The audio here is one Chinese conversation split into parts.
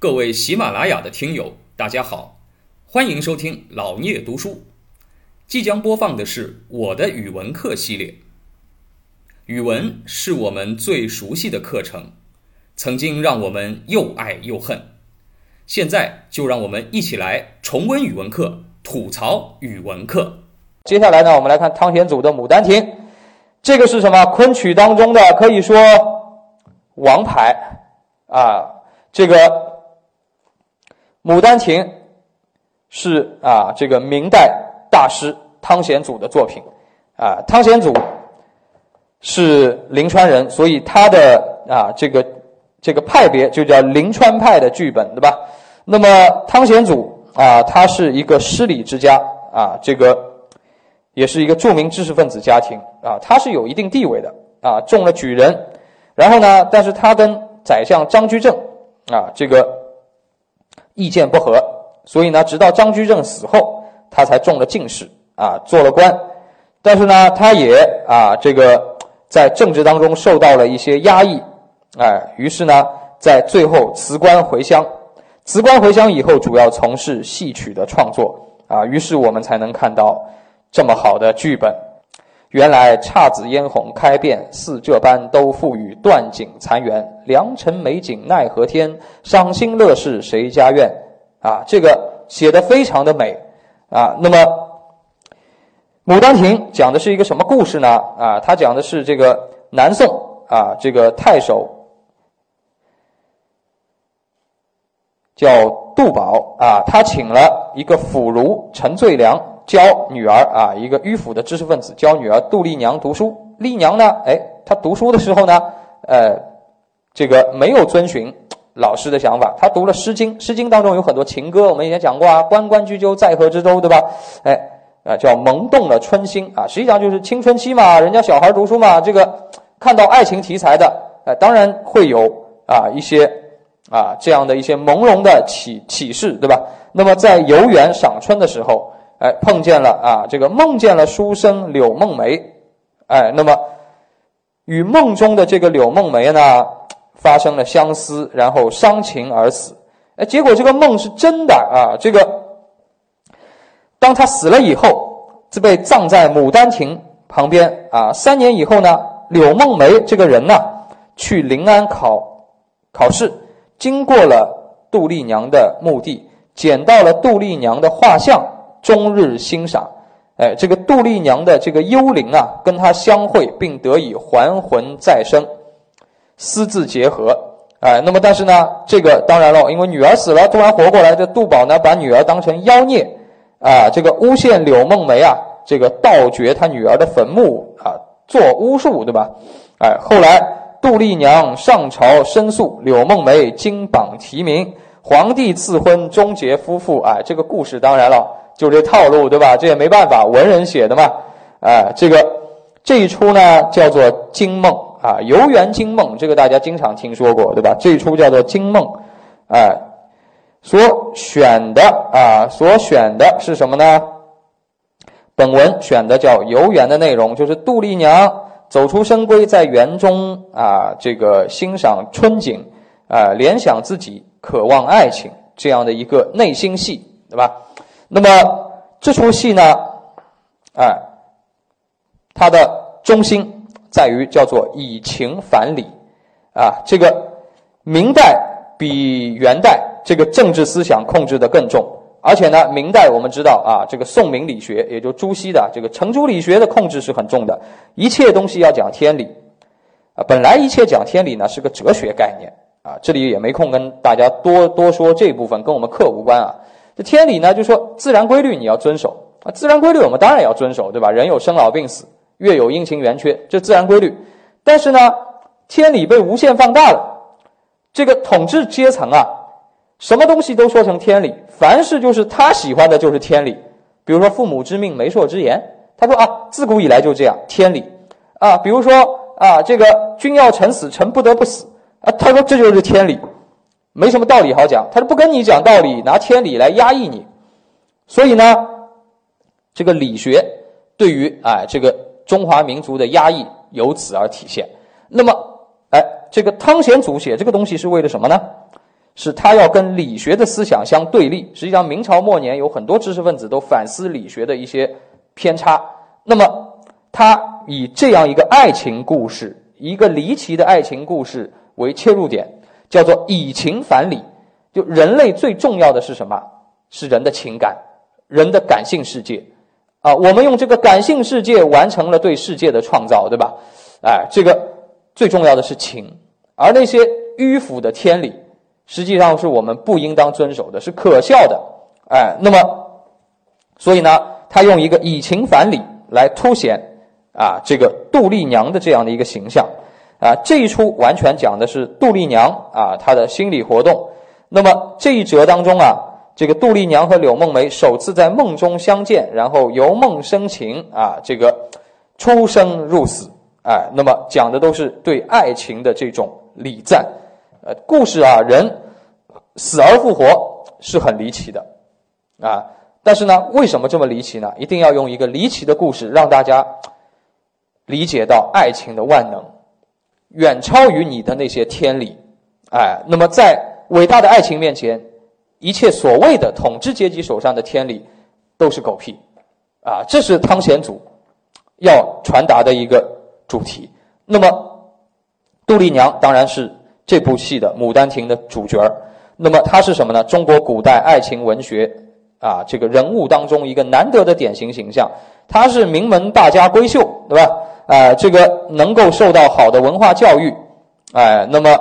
各位喜马拉雅的听友，大家好，欢迎收听老聂读书。即将播放的是我的语文课系列。语文是我们最熟悉的课程，曾经让我们又爱又恨。现在就让我们一起来重温语文课，吐槽语文课。接下来呢，我们来看汤显祖的《牡丹亭》，这个是什么？昆曲当中的可以说王牌啊！这个《牡丹亭》是啊，这个明代大师汤显祖的作品啊。汤显祖是临川人，所以他的啊这个这个派别就叫临川派的剧本，对吧？那么汤显祖啊，他是一个诗礼之家啊，这个也是一个著名知识分子家庭啊，他是有一定地位的啊，中了举人。然后呢，但是他跟宰相张居正啊这个意见不合，所以呢，直到张居正死后，他才中了进士啊，做了官。但是呢，他也啊这个在政治当中受到了一些压抑，哎，于是呢，在最后辞官回乡。辞官回乡以后，主要从事戏曲的创作啊，于是我们才能看到这么好的剧本。原来姹紫嫣红开遍，似这般都付与断井残垣。良辰美景奈何天，赏心乐事谁家院？啊，这个写的非常的美啊。那么，《牡丹亭》讲的是一个什么故事呢？啊，它讲的是这个南宋啊，这个太守叫杜宝啊，他请了一个腐儒陈最良教女儿啊，一个迂腐的知识分子教女儿杜丽娘读书。丽娘呢，哎，她读书的时候呢，呃，这个没有遵循老师的想法，她读了《诗经》，《诗经》当中有很多情歌，我们以前讲过啊，“关关雎鸠，在河之洲”，对吧？哎，啊，叫萌动了春心啊，实际上就是青春期嘛，人家小孩读书嘛，这个看到爱情题材的，呃，当然会有啊一些啊这样的一些朦胧的启启示，对吧？那么在游园赏春的时候，哎，碰见了啊，这个梦见了书生柳梦梅，哎，那么与梦中的这个柳梦梅呢发生了相思，然后伤情而死。哎，结果这个梦是真的啊，这个当他死了以后，是被葬在牡丹亭旁边啊。三年以后呢，柳梦梅这个人呢去临安考考试，经过了杜丽娘的墓地。捡到了杜丽娘的画像，终日欣赏。哎，这个杜丽娘的这个幽灵啊，跟他相会，并得以还魂再生，私自结合。哎，那么但是呢，这个当然了，因为女儿死了，突然活过来，这杜宝呢，把女儿当成妖孽啊，这个诬陷柳梦梅啊，这个盗掘他女儿的坟墓啊，做巫术，对吧？哎，后来杜丽娘上朝申诉，柳梦梅金榜题名。皇帝赐婚，终结夫妇。哎，这个故事当然了，就这套路，对吧？这也没办法，文人写的嘛。哎，这个这一出呢，叫做《惊梦》啊，《游园惊梦》，这个大家经常听说过，对吧？这一出叫做《惊梦》，哎，所选的啊，所选的是什么呢？本文选的叫游园的内容，就是杜丽娘走出深闺，在园中啊，这个欣赏春景，啊，联想自己。渴望爱情这样的一个内心戏，对吧？那么这出戏呢，哎，它的中心在于叫做以情反理啊。这个明代比元代这个政治思想控制的更重，而且呢，明代我们知道啊，这个宋明理学，也就朱熹的这个程朱理学的控制是很重的，一切东西要讲天理啊。本来一切讲天理呢，是个哲学概念。啊，这里也没空跟大家多多说这部分，跟我们课无关啊。这天理呢，就说自然规律你要遵守啊，自然规律我们当然要遵守，对吧？人有生老病死，月有阴晴圆缺，这自然规律。但是呢，天理被无限放大了，这个统治阶层啊，什么东西都说成天理，凡事就是他喜欢的就是天理。比如说父母之命，媒妁之言，他说啊，自古以来就这样，天理啊。比如说啊，这个君要臣死，臣不得不死。啊，他说这就是天理，没什么道理好讲。他是不跟你讲道理，拿天理来压抑你。所以呢，这个理学对于哎这个中华民族的压抑由此而体现。那么，哎，这个汤显祖写这个东西是为了什么呢？是他要跟理学的思想相对立。实际上，明朝末年有很多知识分子都反思理学的一些偏差。那么，他以这样一个爱情故事，一个离奇的爱情故事为切入点，叫做以情反理。就人类最重要的是什么？是人的情感，人的感性世界。啊，我们用这个感性世界完成了对世界的创造，对吧？哎，这个最重要的是情，而那些迂腐的天理，实际上是我们不应当遵守的，是可笑的。哎，那么，所以呢，他用一个以情反理来凸显啊这个杜丽娘的这样的一个形象。啊，这一出完全讲的是杜丽娘啊她的心理活动。那么这一折当中啊。这个杜丽娘和柳梦梅首次在梦中相见，然后由梦生情啊，这个出生入死，哎，那么讲的都是对爱情的这种礼赞，呃，故事啊，人死而复活是很离奇的，啊，但是呢，为什么这么离奇呢？一定要用一个离奇的故事让大家理解到爱情的万能，远超于你的那些天理，哎，那么在伟大的爱情面前。一切所谓的统治阶级手上的天理，都是狗屁，啊，这是汤显祖要传达的一个主题。那么，杜丽娘当然是这部戏的《牡丹亭》的主角儿。那么，她是什么呢？中国古代爱情文学啊，这个人物当中一个难得的典型形象。她是名门大家闺秀，对吧？啊，这个能够受到好的文化教育，哎，那么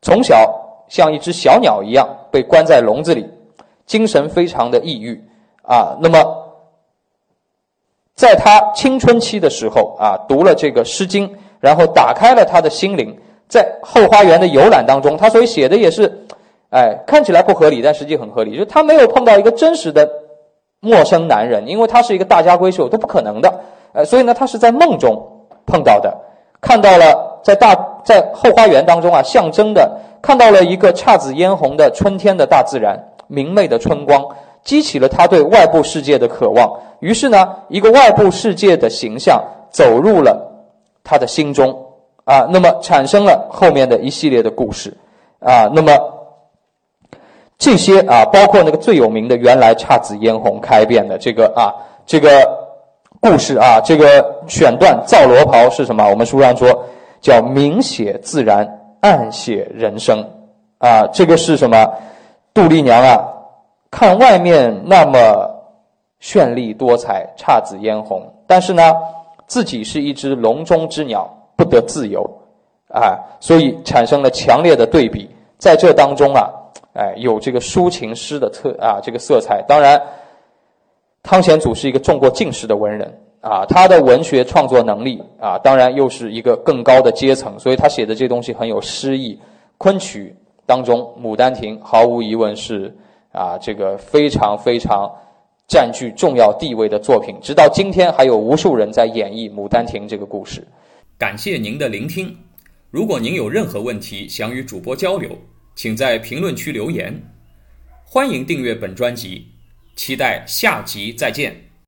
从小。像一只小鸟一样被关在笼子里，精神非常的抑郁啊。那么，在他青春期的时候啊，读了这个《诗经》，然后打开了他的心灵。在后花园的游览当中，他所以写的也是，哎，看起来不合理，但实际很合理。就是他没有碰到一个真实的陌生男人，因为他是一个大家闺秀，都不可能的。呃，所以呢，他是在梦中碰到的，看到了在大在后花园当中啊，象征的。看到了一个姹紫嫣红的春天的大自然，明媚的春光，激起了他对外部世界的渴望。于是呢，一个外部世界的形象走入了他的心中啊，那么产生了后面的一系列的故事啊。那么这些啊，包括那个最有名的原来姹紫嫣红开遍的这个啊，这个故事啊，这个选段造罗袍是什么？我们书上说叫明写自然。暗写人生，啊，这个是什么？杜丽娘啊，看外面那么绚丽多彩、姹紫嫣红，但是呢，自己是一只笼中之鸟，不得自由，啊，所以产生了强烈的对比。在这当中啊，哎，有这个抒情诗的特啊，这个色彩。当然，汤显祖是一个中过进士的文人。啊，他的文学创作能力啊，当然又是一个更高的阶层，所以他写的这东西很有诗意。昆曲当中，《牡丹亭》毫无疑问是啊，这个非常非常占据重要地位的作品。直到今天，还有无数人在演绎《牡丹亭》这个故事。感谢您的聆听。如果您有任何问题想与主播交流，请在评论区留言。欢迎订阅本专辑，期待下集再见。